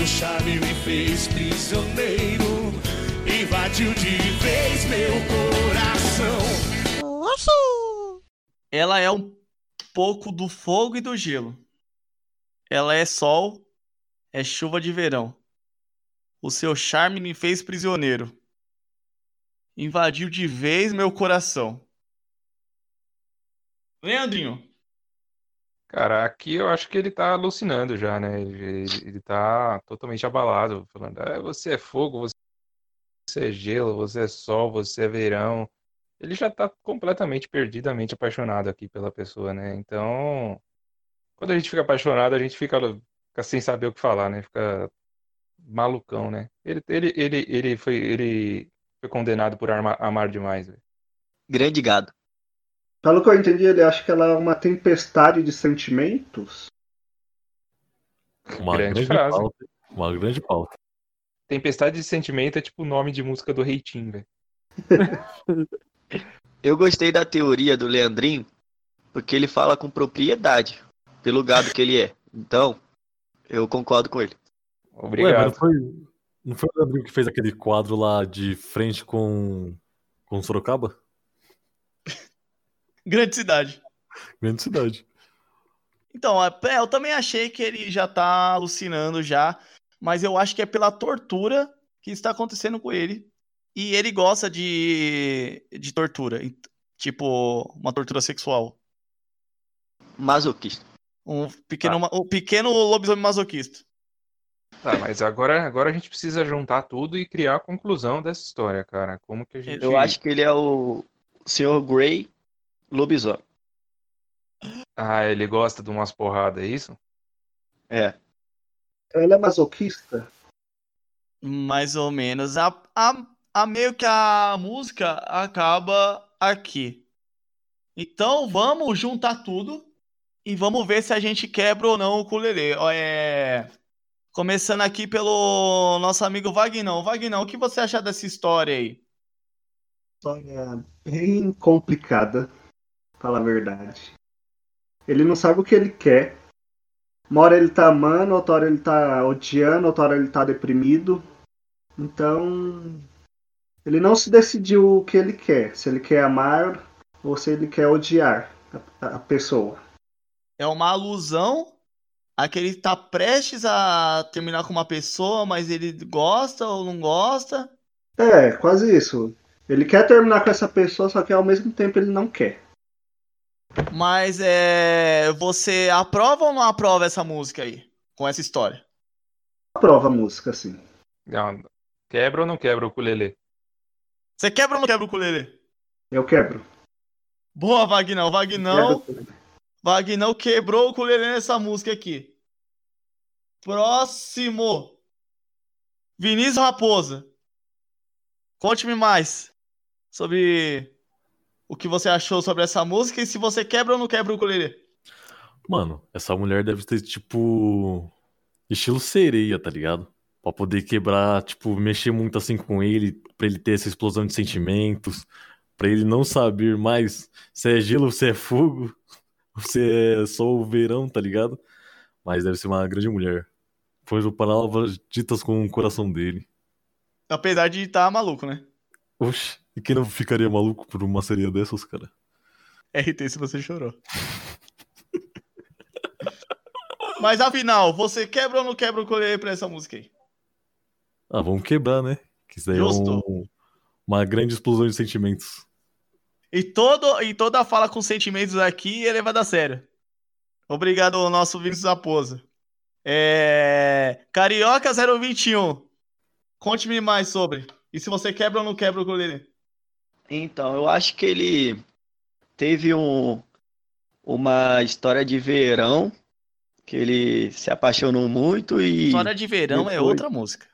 O seu charme me fez prisioneiro. Invadiu de vez meu coração. Ela é um pouco do fogo e do gelo. Ela é sol, é chuva de verão. O seu charme me fez prisioneiro. Invadiu de vez meu coração. Leandrinho, Cara, aqui eu acho que ele tá alucinando já, né? Ele, ele- tá totalmente abalado, falando, ah, você é fogo, você é gelo, você é sol, você é verão. Ele já tá completamente perdidamente apaixonado aqui pela pessoa, né? Então, quando a gente fica apaixonado, a gente fica, fica sem saber o que falar, né? Fica malucão, né? Ele, ele, ele, ele foi, ele foi condenado por arma- amar demais. Grande gado. Pelo que eu entendi, ele acha que ela é uma tempestade de sentimentos. Uma Grande grande, frase. pauta. Uma grande pauta. Tempestade de Sentimento é tipo o nome de música do Reitinho, velho. Eu gostei da teoria do Leandrinho, porque ele fala com propriedade pelo gado que ele é. Então, eu concordo com ele. Ué, Obrigado. não foi, não foi o Leandrinho que fez aquele quadro lá de frente com, com Sorocaba? Grande cidade. Grande cidade. Então, é, eu também achei que ele já tá alucinando já, mas eu acho que é pela tortura que está acontecendo com ele. E ele gosta de, de tortura, tipo uma tortura sexual. Masoquista. Um pequeno, ma- um pequeno lobisomem masoquista. Tá, mas agora, agora a gente precisa juntar tudo e criar a conclusão dessa história, cara. Como que a gente. Eu acho que ele é o Sr. Grey lobisomem. Ah, ele gosta de umas porradas, é isso? É. Ela é masoquista? Mais ou menos. A, a, a meio que a música acaba aqui. Então vamos juntar tudo E vamos ver se a gente quebra ou não o ukulele. É... Começando aqui pelo nosso amigo Vagnão. Vagnão, o que você acha dessa história aí? História bem complicada, pra falar a verdade. Ele não sabe o que ele quer. Uma hora ele tá amando, outra hora ele tá odiando, outra hora ele tá deprimido. Então. Ele não se decidiu o que ele quer. Se ele quer amar ou se ele quer odiar a, a pessoa. É uma alusão a que ele tá prestes a terminar com uma pessoa, mas ele gosta ou não gosta. É, quase isso. Ele quer terminar com essa pessoa, só que ao mesmo tempo ele não quer. Mas é. Você aprova ou não aprova essa música aí? Com essa história? Aprova a música, assim. Não, Quebra ou não quebra o ukulele? Você quebra ou não quebra o ukulele? Eu quebro. Boa, Vagnão. Vagnão. Vagnão quebrou o ukulele nessa música aqui. Próximo. Vinícius Raposa. Conte-me mais sobre o que você achou sobre essa música e se você quebra ou não quebra o ukulele. Mano, essa mulher deve ter, tipo, estilo sereia, tá ligado? Pra poder quebrar, tipo, mexer muito assim com ele, pra ele ter essa explosão de sentimentos, pra ele não saber mais se é gelo, se é fogo, se é só o verão, tá ligado? Mas deve ser uma grande mulher. Foi palavras ditas com o coração dele. Apesar de estar tá maluco, né? Oxe, e quem não ficaria maluco por uma sereia dessas, cara? RT se você chorou. Mas afinal, você quebra ou não quebra o ukulele pra essa música aí? Ah, vamos quebrar, né? Que isso daí é Justo. um- uma grande explosão de sentimentos. E, todo, e toda fala com sentimentos aqui é levada a sério. Obrigado ao nosso Vinícius Raposa. É... Carioca 021. Conte-me mais sobre. E se você quebra ou não quebra o ukulele? Então, eu acho que ele teve um, uma história de verão que ele se apaixonou muito e. História de verão é depois- outra música.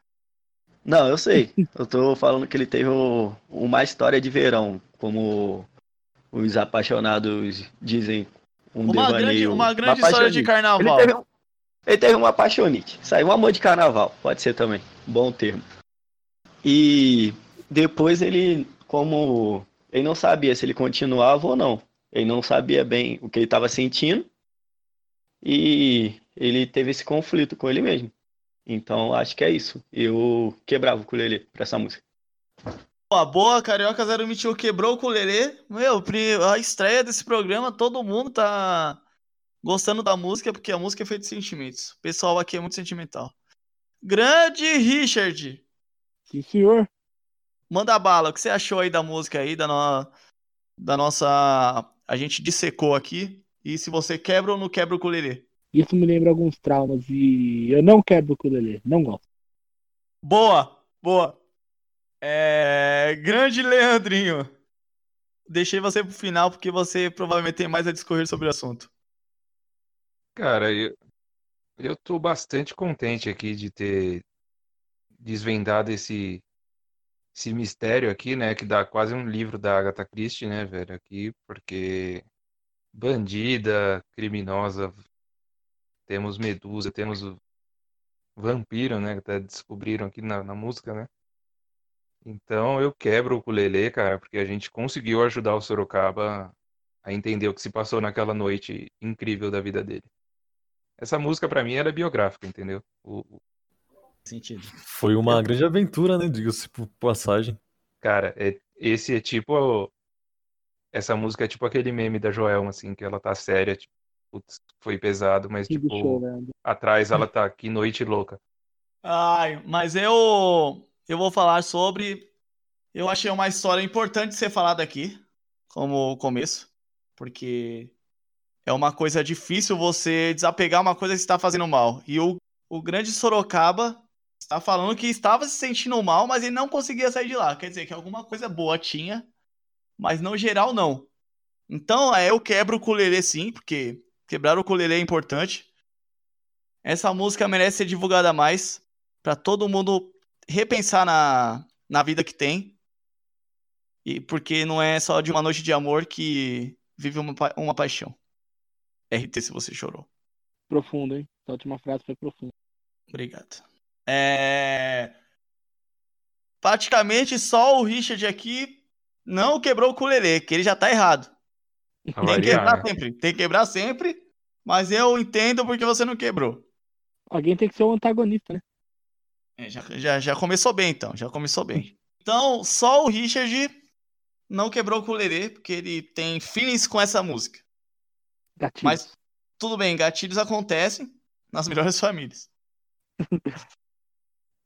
Não, eu sei. Eu tô falando que ele teve um- uma história de verão, como os apaixonados dizem. Um Uma grande, devaneio, uma grande história de. Ele carnaval. teve, um, ele teve uma apaixonite. Saiu um amor de carnaval, pode ser também. Bom termo. E depois ele, como ele não sabia se ele continuava ou não. Ele não sabia bem o que ele estava sentindo. E ele teve esse conflito com ele mesmo. Então acho que é isso. Eu quebrava o ukulele pra essa música. Boa, boa, Carioca 021 quebrou o ukulele. Meu, a estreia desse programa, todo mundo tá gostando da música, porque a música é feita de sentimentos. O pessoal aqui é muito sentimental. Grande Richard, Sim, senhor. Manda bala. O que você achou aí da música aí, da, no- da nossa... A gente dissecou aqui. E se você quebra ou não quebra o ukulele? Isso me lembra alguns traumas e eu não quebro o ukulele, não gosto. Boa, boa. É... Grande Leandrinho. Deixei você pro final porque você provavelmente tem mais a discorrer sobre o assunto. Cara, eu, eu tô bastante contente aqui de ter desvendado esse, esse mistério aqui, né? Que dá quase um livro da Agatha Christie, né, velho? Aqui, porque bandida, criminosa, temos Medusa, temos vampiro, né? Que até descobriram aqui na, na música, né? Então eu quebro o ukulele, cara, porque a gente conseguiu ajudar o Sorocaba a entender o que se passou naquela noite incrível da vida dele. Essa música pra mim era biográfica, entendeu? O- Sentido. Foi uma grande aventura, né? Diga-se por passagem. cara, é, esse é tipo essa música é tipo aquele meme da Joelma assim, que ela tá séria, tipo, putz, foi pesado, mas Sigo tipo, chorando. atrás ela tá que noite louca. Ai, mas eu eu vou falar sobre. Eu achei uma história importante de ser falada aqui, como começo, porque é uma coisa difícil você desapegar uma coisa que está fazendo mal. E o, o grande Sorocaba está falando que estava se sentindo mal, mas ele não conseguia sair de lá. Quer dizer que alguma coisa boa tinha, mas no geral não. Então, é, eu quebro o ukulele sim, porque quebrar o ukulele é importante. Essa música merece ser divulgada mais para todo mundo repensar na, na vida que tem. E porque não é só de uma noite de amor que vive uma, pa- uma paixão. RT se você chorou. Profundo, hein? Essa última frase foi profunda. Obrigado. É... Praticamente só o Richard aqui não quebrou o culelê, que ele já tá errado. Tem que quebrar né? sempre. Tem que quebrar sempre, mas eu entendo porque você não quebrou. Alguém tem que ser o antagonista, né? É, já, já, já começou bem, então. Já começou bem. Então, só o Richard não quebrou o culelê, porque ele tem feelings com essa música. Gatilho. Mas tudo bem, gatilhos acontecem nas melhores famílias.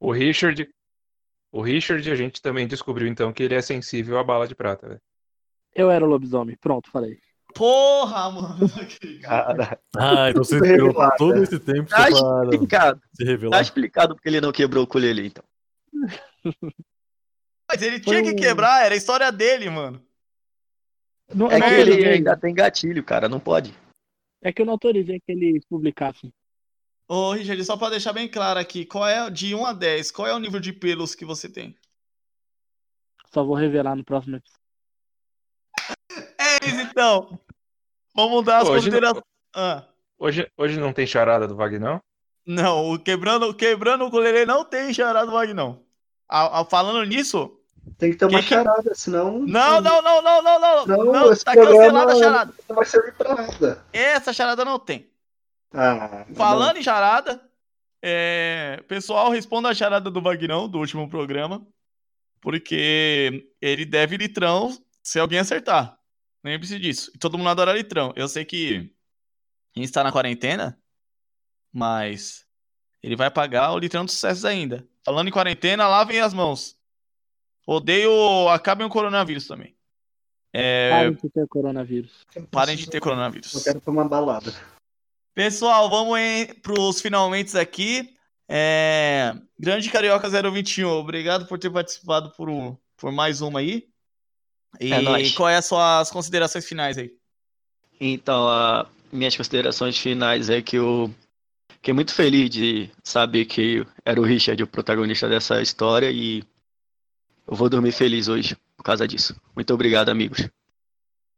O Richard. O Richard, a gente também descobriu então que ele é sensível à bala de prata, velho. Eu era o lobisomem. Pronto, falei. Porra, mano! Cara, Ah, então você esperou revelada. todo esse tempo tá explicado. se Tá explicado porque ele não quebrou o ukulele, então. Mas ele tinha que quebrar, era a história dele, mano. Não, É que não, ele ainda tem gatilho, cara, não pode. é que eu não autorizei que eles publicassem. Ô, Richard, só pra deixar bem claro aqui, qual é, de 1 a 10, qual é o nível de pelos que você tem? Só vou revelar no próximo episódio. É isso, então. Vamos dar as Hoje não- considerações. Ah, Hoje, hoje não tem charada do Vagnão? não, o quebrando, quebrando o goleiro não tem charada do não. A, a- falando nisso, Tem que ter uma que- charada, senão não, não, não, não, não, não, Não, não, tá programa- cancelada a charada. não vai servir pra nada. Essa charada não tem. Ah, Falando em charada, é, pessoal, responda a charada do Vagnão do último programa, porque ele deve litrão se alguém acertar. Lembre-se disso. E todo mundo adora litrão. Eu sei que a gente está na quarentena, mas ele vai pagar o litrão dos sucessos ainda. Falando em quarentena, lavem as mãos. Odeio. Acabem o coronavírus também. É, Parem de ter coronavírus. parem de ter coronavírus. Eu quero tomar balada. Pessoal, vamos para os finalmente aqui. É, Grande Carioca 021, obrigado por ter participado por, um- por mais uma aí. E É nóis. qual é as suas considerações finais aí? Então, a- minhas considerações finais é que eu fiquei muito feliz de saber que era o Richard o protagonista dessa história e eu vou dormir feliz hoje por causa disso. Muito obrigado, amigos.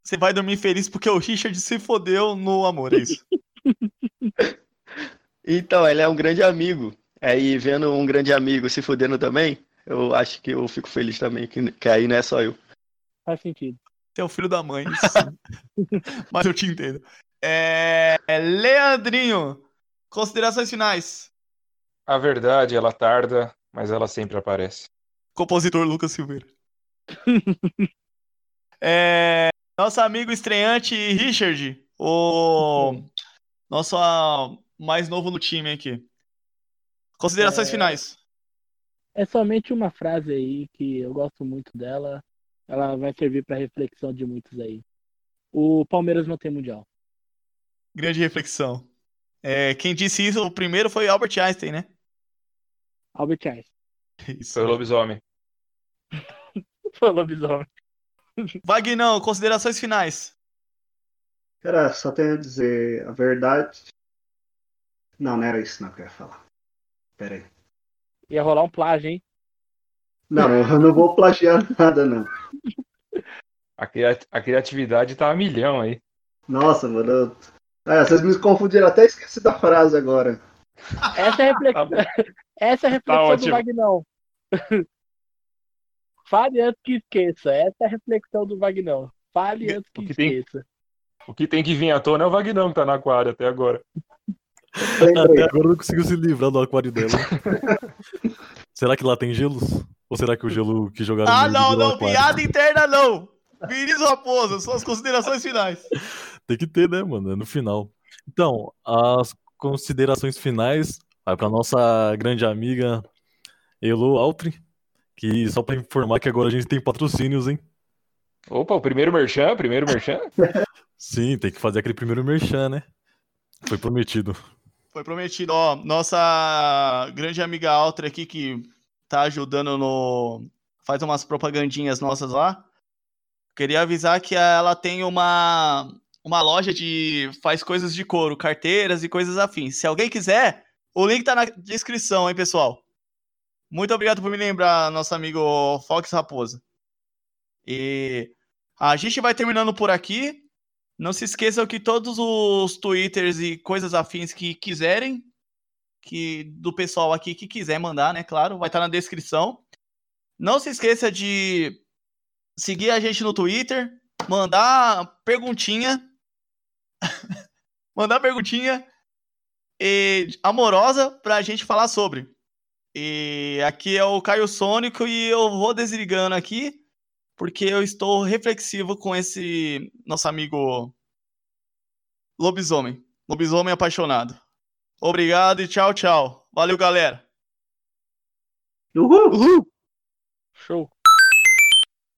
Você vai dormir feliz porque o Richard se fodeu no amor, é isso? Então, ele é um grande amigo. Aí, vendo um grande amigo se fudendo também, eu acho que eu fico feliz também, que, que aí não é só eu. Faz sentido. Você é o filho da mãe, sim. Mas eu te entendo. É, Leandrinho, considerações finais. A verdade, ela tarda, mas ela sempre aparece. Compositor Lucas Silveira. É, nosso amigo estreante Richard, o nosso ah, mais novo no time aqui. Considerações É. finais. É somente uma frase aí que eu gosto muito dela. Ela vai servir para reflexão de muitos aí. O Palmeiras não tem mundial. Grande reflexão. É, quem disse isso o primeiro foi Albert Einstein, né? Albert Einstein. Isso. Foi o lobisomem. Foi lobisomem. Vagnão, considerações finais. Cara, só tenho a dizer a verdade. Não, não era isso não que eu ia falar. Pera aí. Ia rolar um plágio, hein? Não, eu não vou plagiar nada, não. A, a criatividade tá a milhão aí. Nossa, mano. eu- Ah, vocês me confundiram, até esqueci da frase agora. Essa é a reflexão, Tá. Essa é a reflexão do ótimo. Vagnão. Fale antes que esqueça. Essa é a reflexão do Vagnão. Fale antes que que tem- esqueça. O que tem que vir à tona é o Vagnão que tá no aquário até agora. Até agora não conseguiu se livrar do aquário dela. será que lá tem gelos? Ou será que o gelo que jogaram Ah, não, virou não, aquário? piada interna não. Vinícius Raposa, suas considerações finais. Tem que ter, né, mano? É no final. Então, as considerações finais vai pra nossa grande amiga Elo Altri, que só pra informar que agora a gente tem patrocínios, hein? Opa, o primeiro merchan, primeiro merchan. Sim, tem que fazer aquele primeiro merchan, né? Foi prometido. Foi prometido, ó, nossa grande amiga Altra aqui que tá ajudando no. faz umas propagandinhas nossas lá. Queria avisar que ela tem uma, uma loja de. faz coisas de couro, carteiras e coisas afins. Se alguém quiser, o link tá na descrição, hein, pessoal. Muito obrigado por me lembrar, nosso amigo Fox Raposa. E a gente vai terminando por aqui. Não se esqueçam que todos os twitters e coisas afins que quiserem, que do pessoal aqui que quiser mandar, né? Claro, vai estar na descrição. Não se esqueça de seguir a gente no Twitter, mandar perguntinha, mandar perguntinha e, amorosa pra gente falar sobre. E aqui é o Caio Sônico e eu vou desligando aqui porque eu estou reflexivo com esse nosso amigo lobisomem, lobisomem apaixonado. Obrigado e tchau, tchau. Valeu, galera. Uhul! Show.